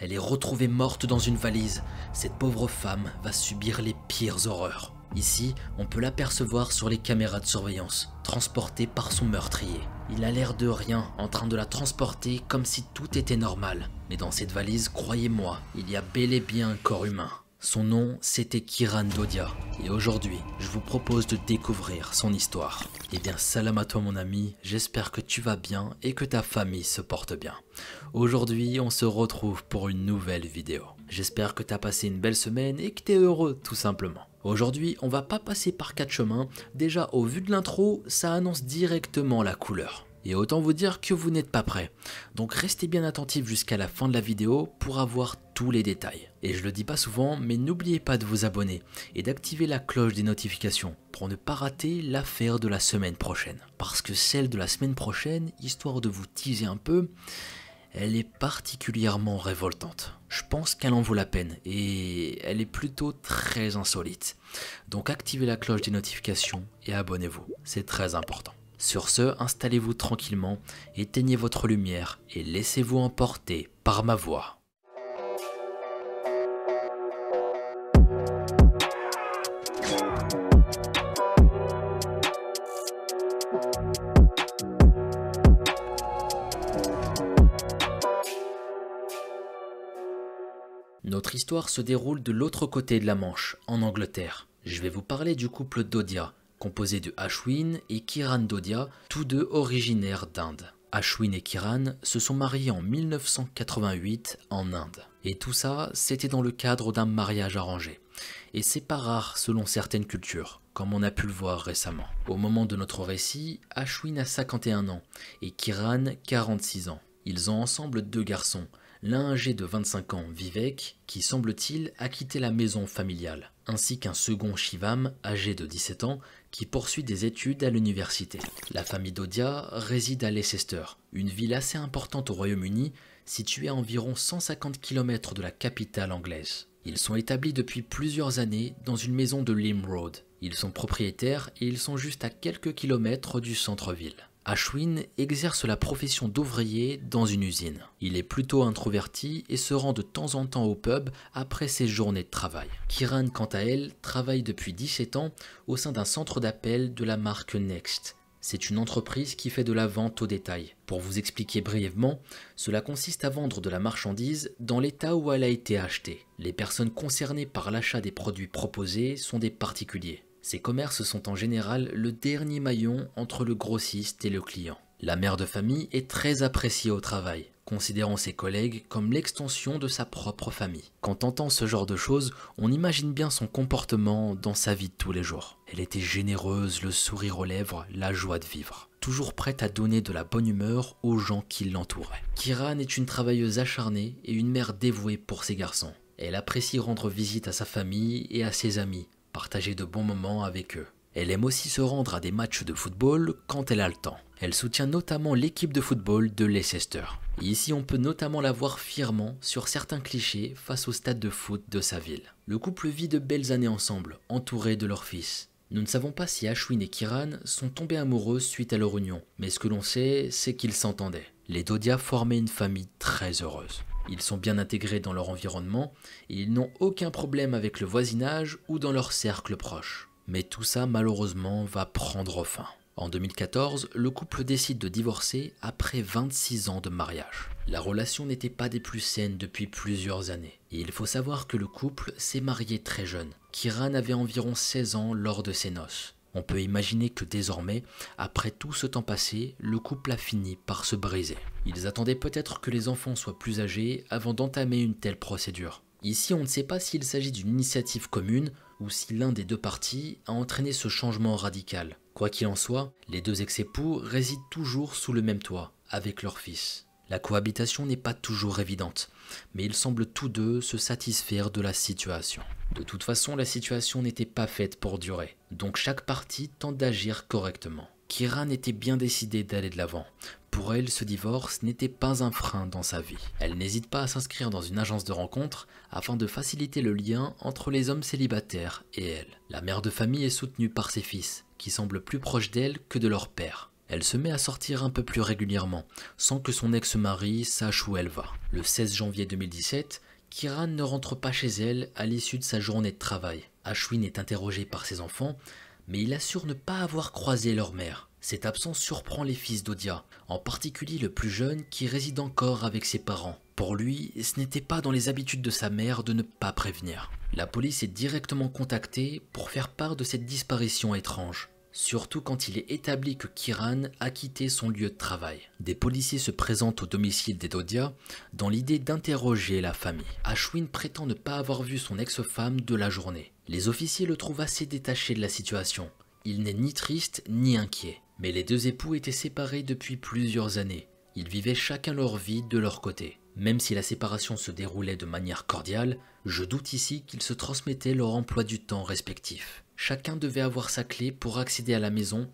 Elle est retrouvée morte dans une valise. Cette pauvre femme va subir les pires horreurs. Ici, on peut l'apercevoir sur les caméras de surveillance, transportée par son meurtrier. Il a l'air de rien, en train de la transporter comme si tout était normal. Mais dans cette valise, croyez-moi, il y a bel et bien un corps humain. Son nom, c'était Kiran Dodia. Et aujourd'hui, je vous propose de découvrir son histoire. Eh bien, salam à toi mon ami, j'espère que tu vas bien et que ta famille se porte bien. Aujourd'hui, on se retrouve pour une nouvelle vidéo. J'espère que tu as passé une belle semaine et que tu es heureux tout simplement. Aujourd'hui, on va pas passer par quatre chemins. Déjà, au vu de l'intro, ça annonce directement la couleur. Et autant vous dire que vous n'êtes pas prêt. Donc restez bien attentifs jusqu'à la fin de la vidéo pour avoir tous les détails. Et je le dis pas souvent, mais n'oubliez pas de vous abonner et d'activer la cloche des notifications pour ne pas rater l'affaire de la semaine prochaine. Parce que celle de la semaine prochaine, histoire de vous teaser un peu, elle est particulièrement révoltante. Je pense qu'elle en vaut la peine et elle est plutôt très insolite. Donc activez la cloche des notifications et abonnez-vous, c'est très important. Sur ce, installez-vous tranquillement, éteignez votre lumière et laissez-vous emporter par ma voix. Notre histoire se déroule de l'autre côté de la Manche, en Angleterre. Je vais vous parler du couple Dodia, composé de Ashwin et Kiran Dodia, tous deux originaires d'Inde. Ashwin et Kiran se sont mariés en 1988 en Inde. Et tout ça, c'était dans le cadre d'un mariage arrangé. Et c'est pas rare selon certaines cultures, comme on a pu le voir récemment. Au moment de notre récit, Ashwin a 51 ans et Kiran 46 ans. Ils ont ensemble deux garçons, l'un âgé de 25 ans, Vivek, qui semble-t-il a quitté la maison familiale, ainsi qu'un second Shivam, âgé de 17 ans, qui poursuit des études à l'université. La famille Dodia réside à Leicester, une ville assez importante au Royaume-Uni, située à environ 150 km de la capitale anglaise. Ils sont établis depuis plusieurs années dans une maison de Lim Road. Ils sont propriétaires et ils sont juste à quelques kilomètres du centre-ville. Ashwin exerce la profession d'ouvrier dans une usine. Il est plutôt introverti et se rend de temps en temps au pub après ses journées de travail. Kiran, quant à elle, travaille depuis 17 ans au sein d'un centre d'appel de la marque Next. C'est une entreprise qui fait de la vente au détail. Pour vous expliquer brièvement, cela consiste à vendre de la marchandise dans l'état où elle a été achetée. Les personnes concernées par l'achat des produits proposés sont des particuliers. Ces commerces sont en général le dernier maillon entre le grossiste et le client. La mère de famille est très appréciée au travail, considérant ses collègues comme l'extension de sa propre famille. Quand on entend ce genre de choses, on imagine bien son comportement dans sa vie de tous les jours. Elle était généreuse, le sourire aux lèvres, la joie de vivre. Toujours prête à donner de la bonne humeur aux gens qui l'entouraient. Kiran est une travailleuse acharnée et une mère dévouée pour ses garçons. Elle apprécie rendre visite à sa famille et à ses amis, partager de bons moments avec eux. Elle aime aussi se rendre à des matchs de football quand elle a le temps. Elle soutient notamment l'équipe de football de Leicester. Ici, on peut notamment la voir fièrement sur certains clichés face au stade de foot de sa ville. Le couple vit de belles années ensemble, entouré de leur fils. Nous ne savons pas si Ashwin et Kiran sont tombés amoureux suite à leur union, mais ce que l'on sait, c'est qu'ils s'entendaient. Les Dodia formaient une famille très heureuse. Ils sont bien intégrés dans leur environnement et ils n'ont aucun problème avec le voisinage ou dans leur cercle proche. Mais tout ça malheureusement va prendre fin. En 2014, le couple décide de divorcer après 26 ans de mariage. La relation n'était pas des plus saines depuis plusieurs années. Et il faut savoir que le couple s'est marié très jeune. Kiran avait environ 16 ans lors de ses noces. On peut imaginer que désormais, après tout ce temps passé, le couple a fini par se briser. Ils attendaient peut-être que les enfants soient plus âgés avant d'entamer une telle procédure. Ici, on ne sait pas s'il s'agit d'une initiative commune ou si l'un des deux partis a entraîné ce changement radical. Quoi qu'il en soit, les deux ex-époux résident toujours sous le même toit, avec leur fils. La cohabitation n'est pas toujours évidente, mais ils semblent tous deux se satisfaire de la situation. De toute façon, la situation n'était pas faite pour durer, donc chaque partie tente d'agir correctement. Kiran était bien décidée d'aller de l'avant. Pour elle, ce divorce n'était pas un frein dans sa vie. Elle n'hésite pas à s'inscrire dans une agence de rencontres afin de faciliter le lien entre les hommes célibataires et elle. La mère de famille est soutenue par ses fils, qui semblent plus proches d'elle que de leur père. Elle se met à sortir un peu plus régulièrement, sans que son ex-mari sache où elle va. Le 16 janvier 2017, Kiran ne rentre pas chez elle à l'issue de sa journée de travail. Ashwin est interrogé par ses enfants, mais il assure ne pas avoir croisé leur mère. Cette absence surprend les fils d'Odia, en particulier le plus jeune qui réside encore avec ses parents. Pour lui, ce n'était pas dans les habitudes de sa mère de ne pas prévenir. La police est directement contactée pour faire part de cette disparition étrange surtout quand il est établi que Kiran a quitté son lieu de travail. Des policiers se présentent au domicile d'Edodia dans l'idée d'interroger la famille. Ashwin prétend ne pas avoir vu son ex-femme de la journée. Les officiers le trouvent assez détaché de la situation. Il n'est ni triste ni inquiet. Mais les deux époux étaient séparés depuis plusieurs années. Ils vivaient chacun leur vie de leur côté. Même si la séparation se déroulait de manière cordiale, je doute ici qu'ils se transmettaient leur emploi du temps respectif. Chacun devait avoir sa clé pour accéder à la maison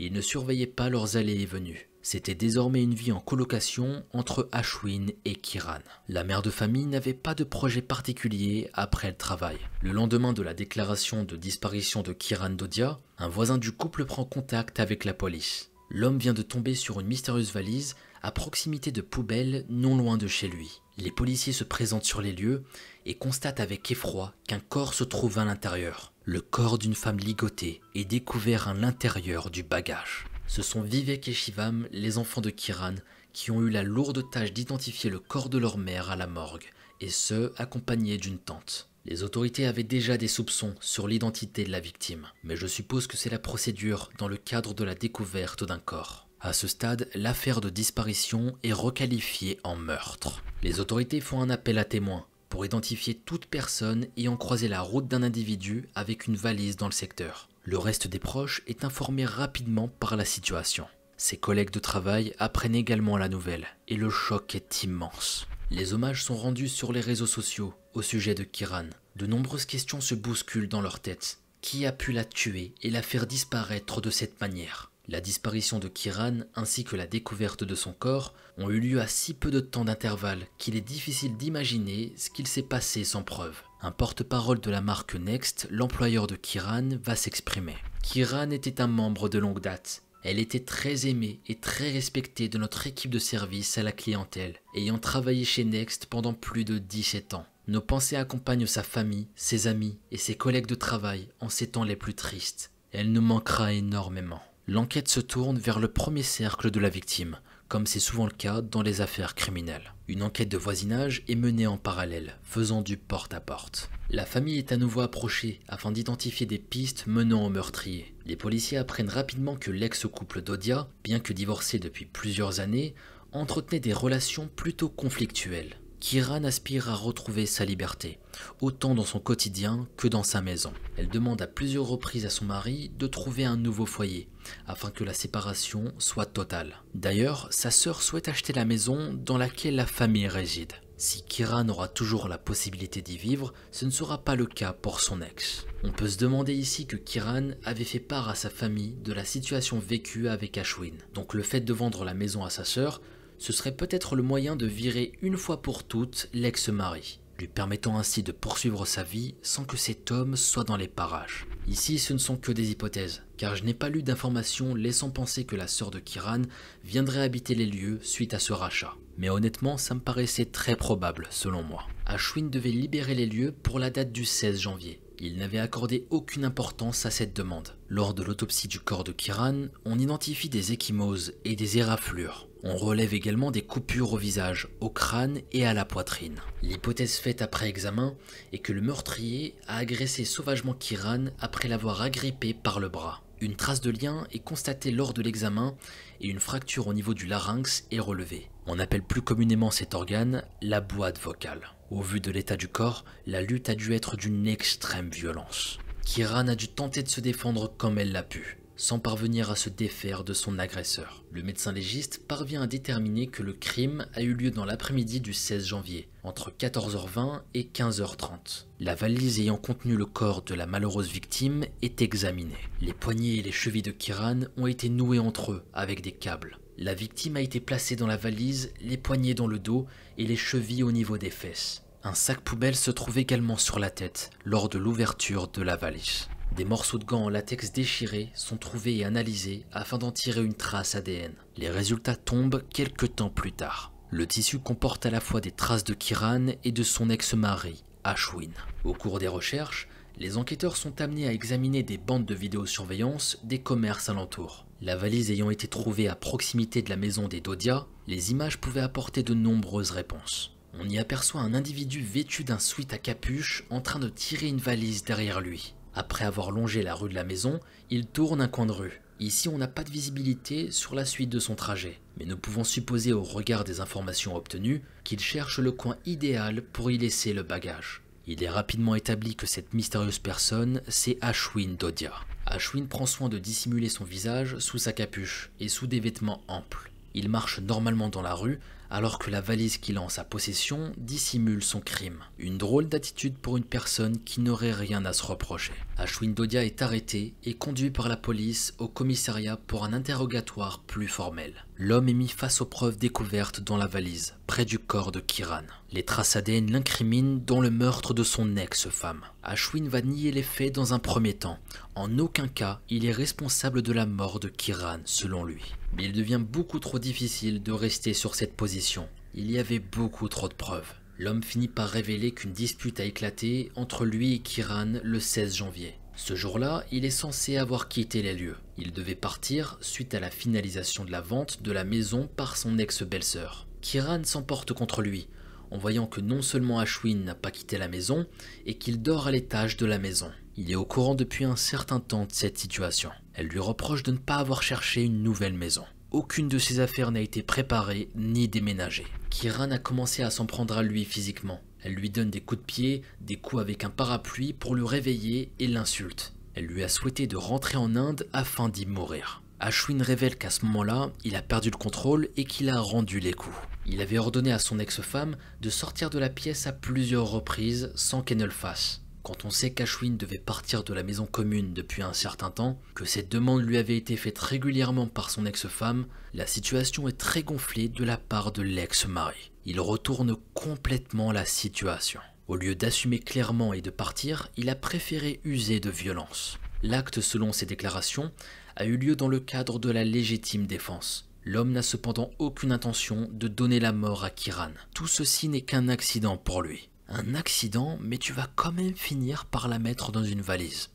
et ils ne surveillaient pas leurs allées et venues. C'était désormais une vie en colocation entre Ashwin et Kiran. La mère de famille n'avait pas de projet particulier après le travail. Le lendemain de la déclaration de disparition de Kiran Dodia, un voisin du couple prend contact avec la police. L'homme vient de tomber sur une mystérieuse valise à proximité de poubelles non loin de chez lui. Les policiers se présentent sur les lieux et constatent avec effroi qu'un corps se trouve à l'intérieur. Le corps d'une femme ligotée est découvert à l'intérieur du bagage. Ce sont Vivek et Shivam, les enfants de Kiran, qui ont eu la lourde tâche d'identifier le corps de leur mère à la morgue, et ce, accompagnés d'une tante. Les autorités avaient déjà des soupçons sur l'identité de la victime, mais je suppose que c'est la procédure dans le cadre de la découverte d'un corps. À ce stade, l'affaire de disparition est requalifiée en meurtre. Les autorités font un appel à témoins, pour identifier toute personne ayant croisé la route d'un individu avec une valise dans le secteur. Le reste des proches est informé rapidement par la situation. Ses collègues de travail apprennent également la nouvelle, et le choc est immense. Les hommages sont rendus sur les réseaux sociaux au sujet de Kiran. De nombreuses questions se bousculent dans leur tête. Qui a pu la tuer et la faire disparaître de cette manière? La disparition de Kiran ainsi que la découverte de son corps ont eu lieu à si peu de temps d'intervalle qu'il est difficile d'imaginer ce qu'il s'est passé sans preuve. Un porte-parole de la marque Next, l'employeur de Kiran, va s'exprimer. Kiran était un membre de longue date. Elle était très aimée et très respectée de notre équipe de service à la clientèle, ayant travaillé chez Next pendant plus de 17 ans. Nos pensées accompagnent sa famille, ses amis et ses collègues de travail en ces temps les plus tristes. Elle nous manquera énormément. L'enquête se tourne vers le premier cercle de la victime, comme c'est souvent le cas dans les affaires criminelles. Une enquête de voisinage est menée en parallèle, faisant du porte-à-porte. La famille est à nouveau approchée afin d'identifier des pistes menant au meurtrier. Les policiers apprennent rapidement que l'ex-couple d'Odia, bien que divorcé depuis plusieurs années, entretenait des relations plutôt conflictuelles. Kiran aspire à retrouver sa liberté, autant dans son quotidien que dans sa maison. Elle demande à plusieurs reprises à son mari de trouver un nouveau foyer, afin que la séparation soit totale. D'ailleurs, sa sœur souhaite acheter la maison dans laquelle la famille réside. Si Kiran aura toujours la possibilité d'y vivre, ce ne sera pas le cas pour son ex. On peut se demander ici que Kiran avait fait part à sa famille de la situation vécue avec Ashwin. Donc le fait de vendre la maison à sa sœur ce serait peut-être le moyen de virer une fois pour toutes l'ex-mari, lui permettant ainsi de poursuivre sa vie sans que cet homme soit dans les parages. Ici, ce ne sont que des hypothèses, car je n'ai pas lu d'informations laissant penser que la sœur de Kiran viendrait habiter les lieux suite à ce rachat. Mais honnêtement, ça me paraissait très probable, selon moi. Ashwin devait libérer les lieux pour la date du 16 janvier. Il n'avait accordé aucune importance à cette demande. Lors de l'autopsie du corps de Kiran, on identifie des échymoses et des éraflures. On relève également des coupures au visage, au crâne et à la poitrine. L'hypothèse faite après examen est que le meurtrier a agressé sauvagement Kiran après l'avoir agrippé par le bras. Une trace de lien est constatée lors de l'examen et une fracture au niveau du larynx est relevée. On appelle plus communément cet organe la boîte vocale. Au vu de l'état du corps, la lutte a dû être d'une extrême violence. Kiran a dû tenter de se défendre comme elle l'a pu sans parvenir à se défaire de son agresseur. Le médecin légiste parvient à déterminer que le crime a eu lieu dans l'après-midi du 16 janvier, entre 14h20 et 15h30. La valise ayant contenu le corps de la malheureuse victime est examinée. Les poignets et les chevilles de Kiran ont été noués entre eux avec des câbles. La victime a été placée dans la valise, les poignets dans le dos et les chevilles au niveau des fesses. Un sac poubelle se trouve également sur la tête lors de l'ouverture de la valise. Des morceaux de gants en latex déchirés sont trouvés et analysés afin d'en tirer une trace ADN. Les résultats tombent quelques temps plus tard. Le tissu comporte à la fois des traces de Kiran et de son ex-mari, Ashwin. Au cours des recherches, les enquêteurs sont amenés à examiner des bandes de vidéosurveillance des commerces alentours. La valise ayant été trouvée à proximité de la maison des Dodia, les images pouvaient apporter de nombreuses réponses. On y aperçoit un individu vêtu d'un sweat à capuche en train de tirer une valise derrière lui. Après avoir longé la rue de la maison, il tourne un coin de rue. Ici, on n'a pas de visibilité sur la suite de son trajet, mais nous pouvons supposer au regard des informations obtenues qu'il cherche le coin idéal pour y laisser le bagage. Il est rapidement établi que cette mystérieuse personne, c'est Ashwin Dodia. Ashwin prend soin de dissimuler son visage sous sa capuche et sous des vêtements amples. Il marche normalement dans la rue alors que la valise qu'il a en sa possession dissimule son crime. Une drôle d'attitude pour une personne qui n'aurait rien à se reprocher. Ashwin Dodia est arrêté et conduit par la police au commissariat pour un interrogatoire plus formel. L'homme est mis face aux preuves découvertes dans la valise, près du corps de Kiran. Les traces ADN l'incriminent dans le meurtre de son ex-femme. Ashwin va nier les faits dans un premier temps. En aucun cas, il est responsable de la mort de Kiran, selon lui. Mais il devient beaucoup trop difficile de rester sur cette position. Il y avait beaucoup trop de preuves. L'homme finit par révéler qu'une dispute a éclaté entre lui et Kiran le 16 janvier. Ce jour-là, il est censé avoir quitté les lieux. Il devait partir suite à la finalisation de la vente de la maison par son ex-belle-sœur. Kiran s'emporte contre lui, en voyant que non seulement Ashwin n'a pas quitté la maison, et qu'il dort à l'étage de la maison. Il est au courant depuis un certain temps de cette situation. Elle lui reproche de ne pas avoir cherché une nouvelle maison. Aucune de ses affaires n'a été préparée ni déménagée. Kiran a commencé à s'en prendre à lui physiquement. Elle lui donne des coups de pied, des coups avec un parapluie pour le réveiller et l'insulte. Elle lui a souhaité de rentrer en Inde afin d'y mourir. Ashwin révèle qu'à ce moment-là, il a perdu le contrôle et qu'il a rendu les coups. Il avait ordonné à son ex-femme de sortir de la pièce à plusieurs reprises sans qu'elle ne le fasse. Quand on sait qu'Ashwin devait partir de la maison commune depuis un certain temps, que cette demande lui avait été faite régulièrement par son ex-femme, la situation est très gonflée de la part de l'ex-mari. Il retourne complètement la situation. Au lieu d'assumer clairement et de partir, il a préféré user de violence. L'acte, selon ses déclarations, a eu lieu dans le cadre de la légitime défense. L'homme n'a cependant aucune intention de donner la mort à Kiran. Tout ceci n'est qu'un accident pour lui un accident, mais tu vas quand même finir par la mettre dans une valise.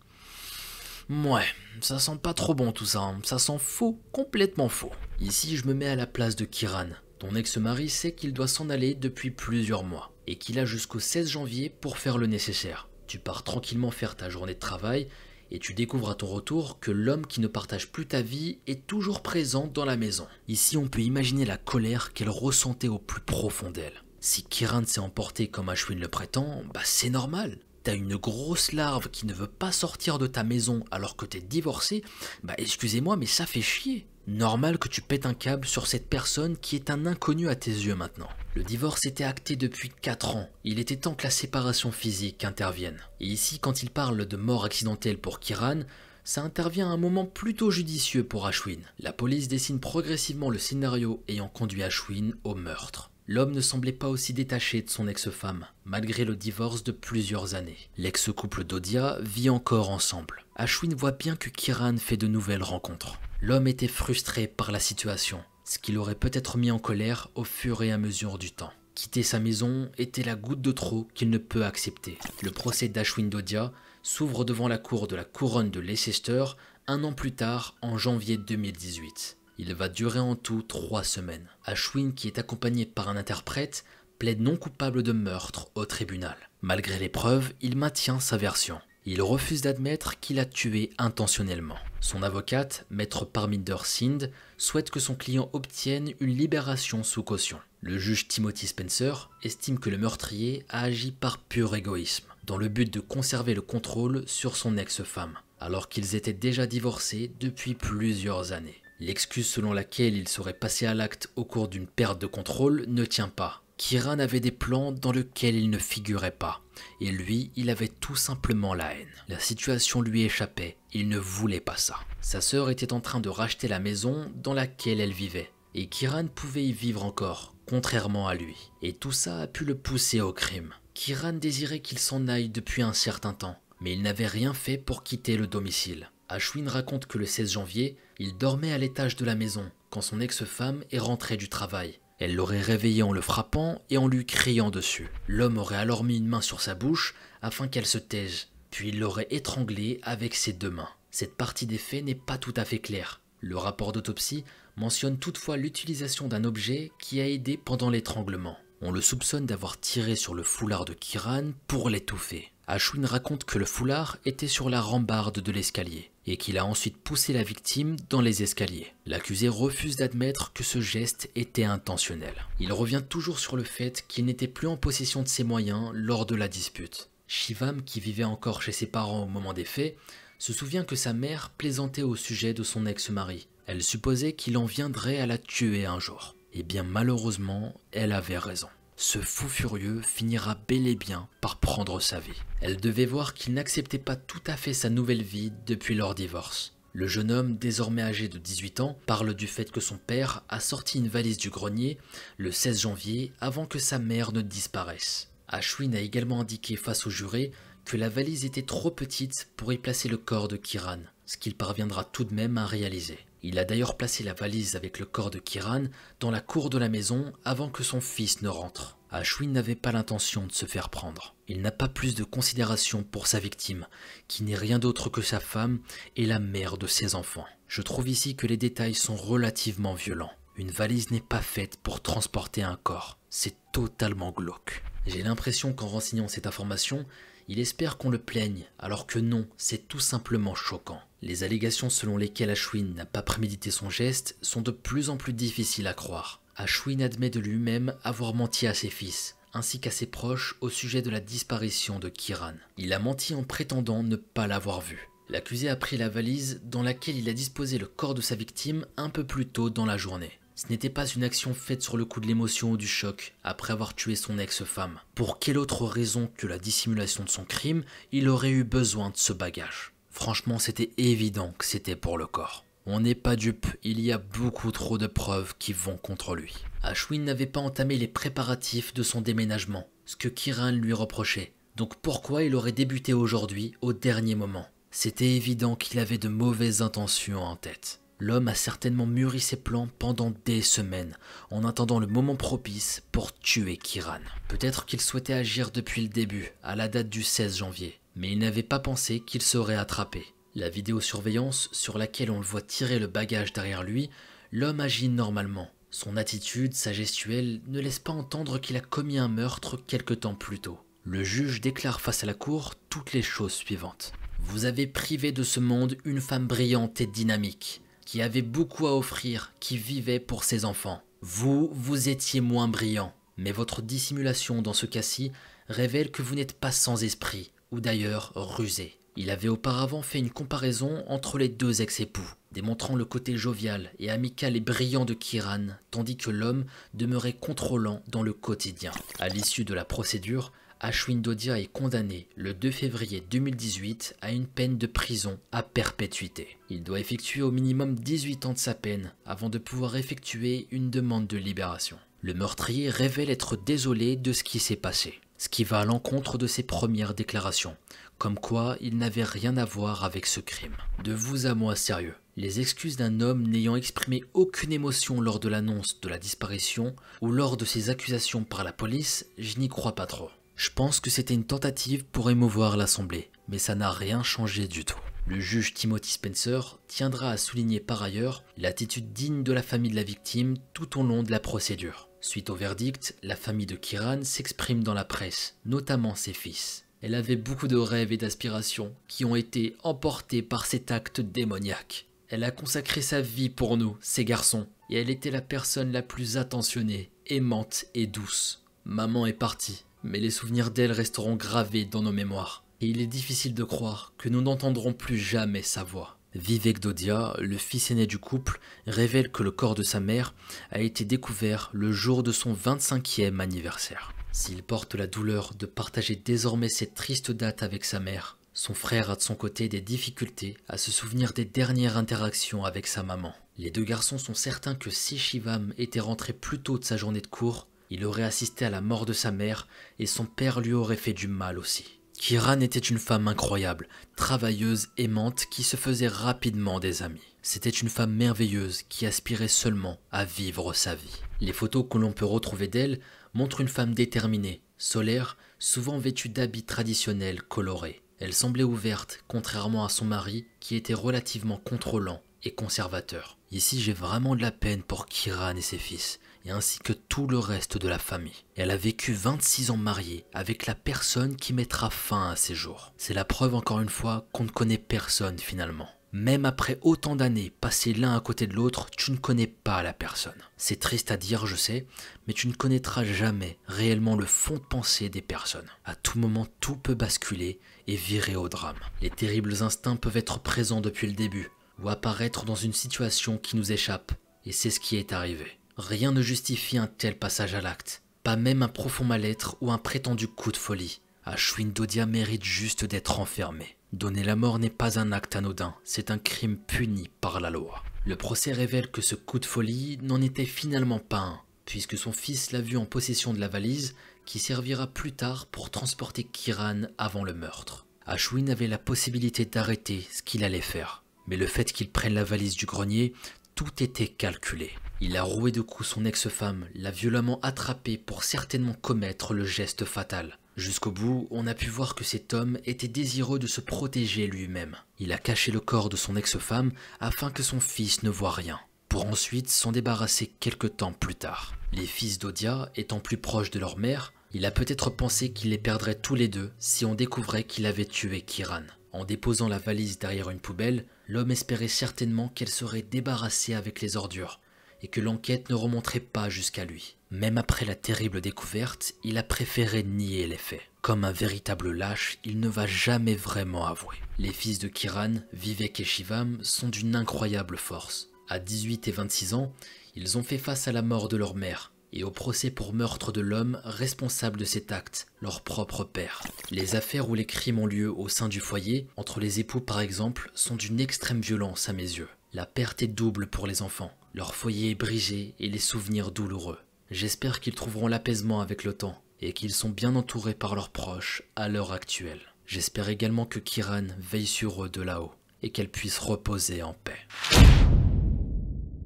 Ouais, ça sent pas trop bon tout ça, hein. ça sent faux, complètement faux. Ici, je me mets à la place de Kiran. Ton ex-mari sait qu'il doit s'en aller depuis plusieurs mois, et qu'il a jusqu'au 16 janvier pour faire le nécessaire. Tu pars tranquillement faire ta journée de travail, et tu découvres à ton retour que l'homme qui ne partage plus ta vie est toujours présent dans la maison. Ici, on peut imaginer la colère qu'elle ressentait au plus profond d'elle. Si Kiran s'est emporté comme Ashwin le prétend, bah c'est normal. T'as une grosse larve qui ne veut pas sortir de ta maison alors que t'es divorcé, bah excusez-moi mais ça fait chier. Normal que tu pètes un câble sur cette personne qui est un inconnu à tes yeux maintenant. Le divorce était acté depuis 4 ans. Il était temps que la séparation physique intervienne. Et ici, quand il parle de mort accidentelle pour Kiran, ça intervient à un moment plutôt judicieux pour Ashwin. La police dessine progressivement le scénario ayant conduit Ashwin au meurtre. L'homme ne semblait pas aussi détaché de son ex-femme, malgré le divorce de plusieurs années. L'ex-couple d'Odia vit encore ensemble. Ashwin voit bien que Kiran fait de nouvelles rencontres. L'homme était frustré par la situation, ce qui l'aurait peut-être mis en colère au fur et à mesure du temps. Quitter sa maison était la goutte de trop qu'il ne peut accepter. Le procès d'Ashwin Dodia s'ouvre devant la cour de la couronne de Leicester un an plus tard, en janvier 2018. Il va durer en tout trois semaines. Ashwin, qui est accompagné par un interprète, plaide non coupable de meurtre au tribunal. Malgré les preuves, il maintient sa version. Il refuse d'admettre qu'il a tué intentionnellement. Son avocate, maître Parminder Sindh, souhaite que son client obtienne une libération sous caution. Le juge Timothy Spencer estime que le meurtrier a agi par pur égoïsme, dans le but de conserver le contrôle sur son ex-femme, alors qu'ils étaient déjà divorcés depuis plusieurs années. L'excuse selon laquelle il serait passé à l'acte au cours d'une perte de contrôle ne tient pas. Kiran avait des plans dans lesquels il ne figurait pas, et lui, il avait tout simplement la haine. La situation lui échappait, il ne voulait pas ça. Sa sœur était en train de racheter la maison dans laquelle elle vivait, et Kiran pouvait y vivre encore, contrairement à lui. Et tout ça a pu le pousser au crime. Kiran désirait qu'il s'en aille depuis un certain temps, mais il n'avait rien fait pour quitter le domicile. Ashwin raconte que le 16 janvier, il dormait à l'étage de la maison quand son ex-femme est rentrée du travail. Elle l'aurait réveillé en le frappant et en lui criant dessus. L'homme aurait alors mis une main sur sa bouche afin qu'elle se taise, puis il l'aurait étranglée avec ses deux mains. Cette partie des faits n'est pas tout à fait claire. Le rapport d'autopsie mentionne toutefois l'utilisation d'un objet qui a aidé pendant l'étranglement. On le soupçonne d'avoir tiré sur le foulard de Kiran pour l'étouffer. Ashwin raconte que le foulard était sur la rambarde de l'escalier et qu'il a ensuite poussé la victime dans les escaliers. L'accusé refuse d'admettre que ce geste était intentionnel. Il revient toujours sur le fait qu'il n'était plus en possession de ses moyens lors de la dispute. Shivam, qui vivait encore chez ses parents au moment des faits, se souvient que sa mère plaisantait au sujet de son ex-mari. Elle supposait qu'il en viendrait à la tuer un jour. Et bien malheureusement, elle avait raison ce fou furieux finira bel et bien par prendre sa vie. Elle devait voir qu'il n'acceptait pas tout à fait sa nouvelle vie depuis leur divorce. Le jeune homme, désormais âgé de 18 ans, parle du fait que son père a sorti une valise du grenier le 16 janvier avant que sa mère ne disparaisse. Ashwin a également indiqué face au juré que la valise était trop petite pour y placer le corps de Kiran, ce qu'il parviendra tout de même à réaliser. Il a d'ailleurs placé la valise avec le corps de Kiran dans la cour de la maison avant que son fils ne rentre. Ashwin n'avait pas l'intention de se faire prendre. Il n'a pas plus de considération pour sa victime, qui n'est rien d'autre que sa femme et la mère de ses enfants. Je trouve ici que les détails sont relativement violents. Une valise n'est pas faite pour transporter un corps. C'est totalement glauque. J'ai l'impression qu'en renseignant cette information, il espère qu'on le plaigne, alors que non, c'est tout simplement choquant. Les allégations selon lesquelles Ashwin n'a pas prémédité son geste sont de plus en plus difficiles à croire. Ashwin admet de lui-même avoir menti à ses fils, ainsi qu'à ses proches au sujet de la disparition de Kiran. Il a menti en prétendant ne pas l'avoir vu. L'accusé a pris la valise dans laquelle il a disposé le corps de sa victime un peu plus tôt dans la journée. Ce n'était pas une action faite sur le coup de l'émotion ou du choc, après avoir tué son ex-femme. Pour quelle autre raison que la dissimulation de son crime, il aurait eu besoin de ce bagage? Franchement, c'était évident que c'était pour le corps. On n'est pas dupe, il y a beaucoup trop de preuves qui vont contre lui. Ashwin n'avait pas entamé les préparatifs de son déménagement, ce que Kiran lui reprochait. Donc pourquoi il aurait débuté aujourd'hui, au dernier moment? C'était évident qu'il avait de mauvaises intentions en tête. L'homme a certainement mûri ses plans pendant des semaines, en attendant le moment propice pour tuer Kiran. Peut-être qu'il souhaitait agir depuis le début, à la date du 16 janvier, mais il n'avait pas pensé qu'il serait attrapé. La vidéosurveillance sur laquelle on le voit tirer le bagage derrière lui, l'homme agit normalement. Son attitude, sa gestuelle, ne laisse pas entendre qu'il a commis un meurtre quelque temps plus tôt. Le juge déclare face à la cour toutes les choses suivantes. Vous avez privé de ce monde une femme brillante et dynamique qui avait beaucoup à offrir, qui vivait pour ses enfants. Vous, vous étiez moins brillant, mais votre dissimulation dans ce cas-ci révèle que vous n'êtes pas sans esprit, ou d'ailleurs rusé. Il avait auparavant fait une comparaison entre les deux ex-époux, démontrant le côté jovial et amical et brillant de Kiran, tandis que l'homme demeurait contrôlant dans le quotidien. À l'issue de la procédure, Ashwin Dodia est condamné le 2 février 2018 à une peine de prison à perpétuité. Il doit effectuer au minimum 18 ans de sa peine avant de pouvoir effectuer une demande de libération. Le meurtrier révèle être désolé de ce qui s'est passé, ce qui va à l'encontre de ses premières déclarations, comme quoi il n'avait rien à voir avec ce crime. De vous à moi sérieux. Les excuses d'un homme n'ayant exprimé aucune émotion lors de l'annonce de la disparition ou lors de ses accusations par la police, je n'y crois pas trop. Je pense que c'était une tentative pour émouvoir l'Assemblée, mais ça n'a rien changé du tout. Le juge Timothy Spencer tiendra à souligner par ailleurs l'attitude digne de la famille de la victime tout au long de la procédure. Suite au verdict, la famille de Kiran s'exprime dans la presse, notamment ses fils. Elle avait beaucoup de rêves et d'aspirations qui ont été emportés par cet acte démoniaque. Elle a consacré sa vie pour nous, ses garçons, et elle était la personne la plus attentionnée, aimante et douce. Maman est partie, mais les souvenirs d'elle resteront gravés dans nos mémoires. Et il est difficile de croire que nous n'entendrons plus jamais sa voix. Vivek Dodia, le fils aîné du couple, révèle que le corps de sa mère a été découvert le jour de son 25e anniversaire. S'il porte la douleur de partager désormais cette triste date avec sa mère, son frère a de son côté des difficultés à se souvenir des dernières interactions avec sa maman. Les deux garçons sont certains que si Shivam était rentré plus tôt de sa journée de cours, il aurait assisté à la mort de sa mère et son père lui aurait fait du mal aussi. Kiran était une femme incroyable, travailleuse, aimante, qui se faisait rapidement des amis. C'était une femme merveilleuse qui aspirait seulement à vivre sa vie. Les photos que l'on peut retrouver d'elle montrent une femme déterminée, solaire, souvent vêtue d'habits traditionnels colorés. Elle semblait ouverte, contrairement à son mari qui était relativement contrôlant et conservateur. Ici j'ai vraiment de la peine pour Kiran et ses fils et ainsi que tout le reste de la famille. Elle a vécu 26 ans mariée avec la personne qui mettra fin à ses jours. C'est la preuve encore une fois qu'on ne connaît personne finalement. Même après autant d'années passées l'un à côté de l'autre, tu ne connais pas la personne. C'est triste à dire, je sais, mais tu ne connaîtras jamais réellement le fond de pensée des personnes. À tout moment, tout peut basculer et virer au drame. Les terribles instincts peuvent être présents depuis le début, ou apparaître dans une situation qui nous échappe, et c'est ce qui est arrivé. Rien ne justifie un tel passage à l'acte, pas même un profond mal-être ou un prétendu coup de folie. Ashwin Dodia mérite juste d'être enfermé. Donner la mort n'est pas un acte anodin, c'est un crime puni par la loi. Le procès révèle que ce coup de folie n'en était finalement pas un, puisque son fils l'a vu en possession de la valise qui servira plus tard pour transporter Kiran avant le meurtre. Ashwin avait la possibilité d'arrêter ce qu'il allait faire, mais le fait qu'il prenne la valise du grenier, tout était calculé. Il a roué de coups son ex-femme, l'a violemment attrapée pour certainement commettre le geste fatal. Jusqu'au bout, on a pu voir que cet homme était désireux de se protéger lui-même. Il a caché le corps de son ex-femme afin que son fils ne voie rien, pour ensuite s'en débarrasser quelque temps plus tard. Les fils d'Odia étant plus proches de leur mère, il a peut-être pensé qu'il les perdrait tous les deux si on découvrait qu'il avait tué Kiran. En déposant la valise derrière une poubelle, l'homme espérait certainement qu'elle serait débarrassée avec les ordures, et que l'enquête ne remonterait pas jusqu'à lui. Même après la terrible découverte, il a préféré nier les faits. Comme un véritable lâche, il ne va jamais vraiment avouer. Les fils de Kiran, Vivek et Shivam, sont d'une incroyable force. À 18 et 26 ans, ils ont fait face à la mort de leur mère et au procès pour meurtre de l'homme responsable de cet acte, leur propre père. Les affaires où les crimes ont lieu au sein du foyer, entre les époux par exemple, sont d'une extrême violence à mes yeux. La perte est double pour les enfants. Leur foyer est brisé et les souvenirs douloureux. J'espère qu'ils trouveront l'apaisement avec le temps et qu'ils sont bien entourés par leurs proches à l'heure actuelle. J'espère également que Kiran veille sur eux de là-haut et qu'elle puisse reposer en paix.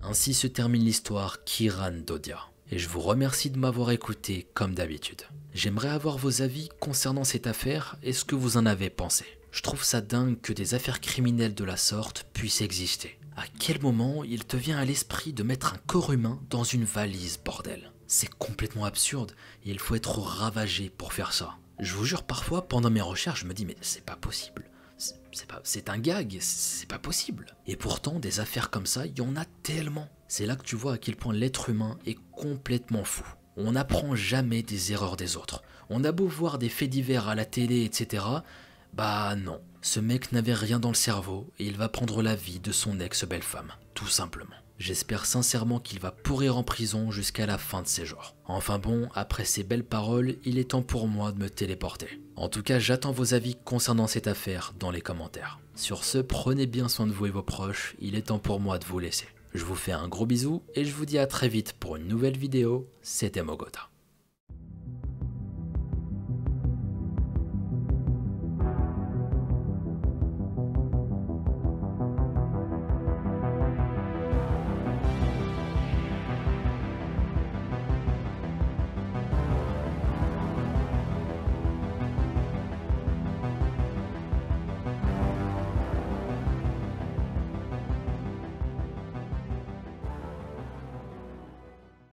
Ainsi se termine l'histoire Kiran Dodia. Et je vous remercie de m'avoir écouté comme d'habitude. J'aimerais avoir vos avis concernant cette affaire et ce que vous en avez pensé. Je trouve ça dingue que des affaires criminelles de la sorte puissent exister. À quel moment il te vient à l'esprit de mettre un corps humain dans une valise, bordel? C'est complètement absurde et il faut être ravagé pour faire ça. Je vous jure, parfois, pendant mes recherches, je me dis, mais c'est pas possible. C'est un gag, c'est pas possible. Et pourtant, des affaires comme ça, il y en a tellement. C'est là que tu vois à quel point l'être humain est complètement fou. On n'apprend jamais des erreurs des autres. On a beau voir des faits divers à la télé, etc. Bah non, ce mec n'avait rien dans le cerveau et il va prendre la vie de son ex-belle-femme, tout simplement. J'espère sincèrement qu'il va pourrir en prison jusqu'à la fin de ses jours. Enfin bon, après ces belles paroles, il est temps pour moi de me téléporter. En tout cas, j'attends vos avis concernant cette affaire dans les commentaires. Sur ce, prenez bien soin de vous et vos proches, il est temps pour moi de vous laisser. Je vous fais un gros bisou et je vous dis à très vite pour une nouvelle vidéo, c'était Mogota.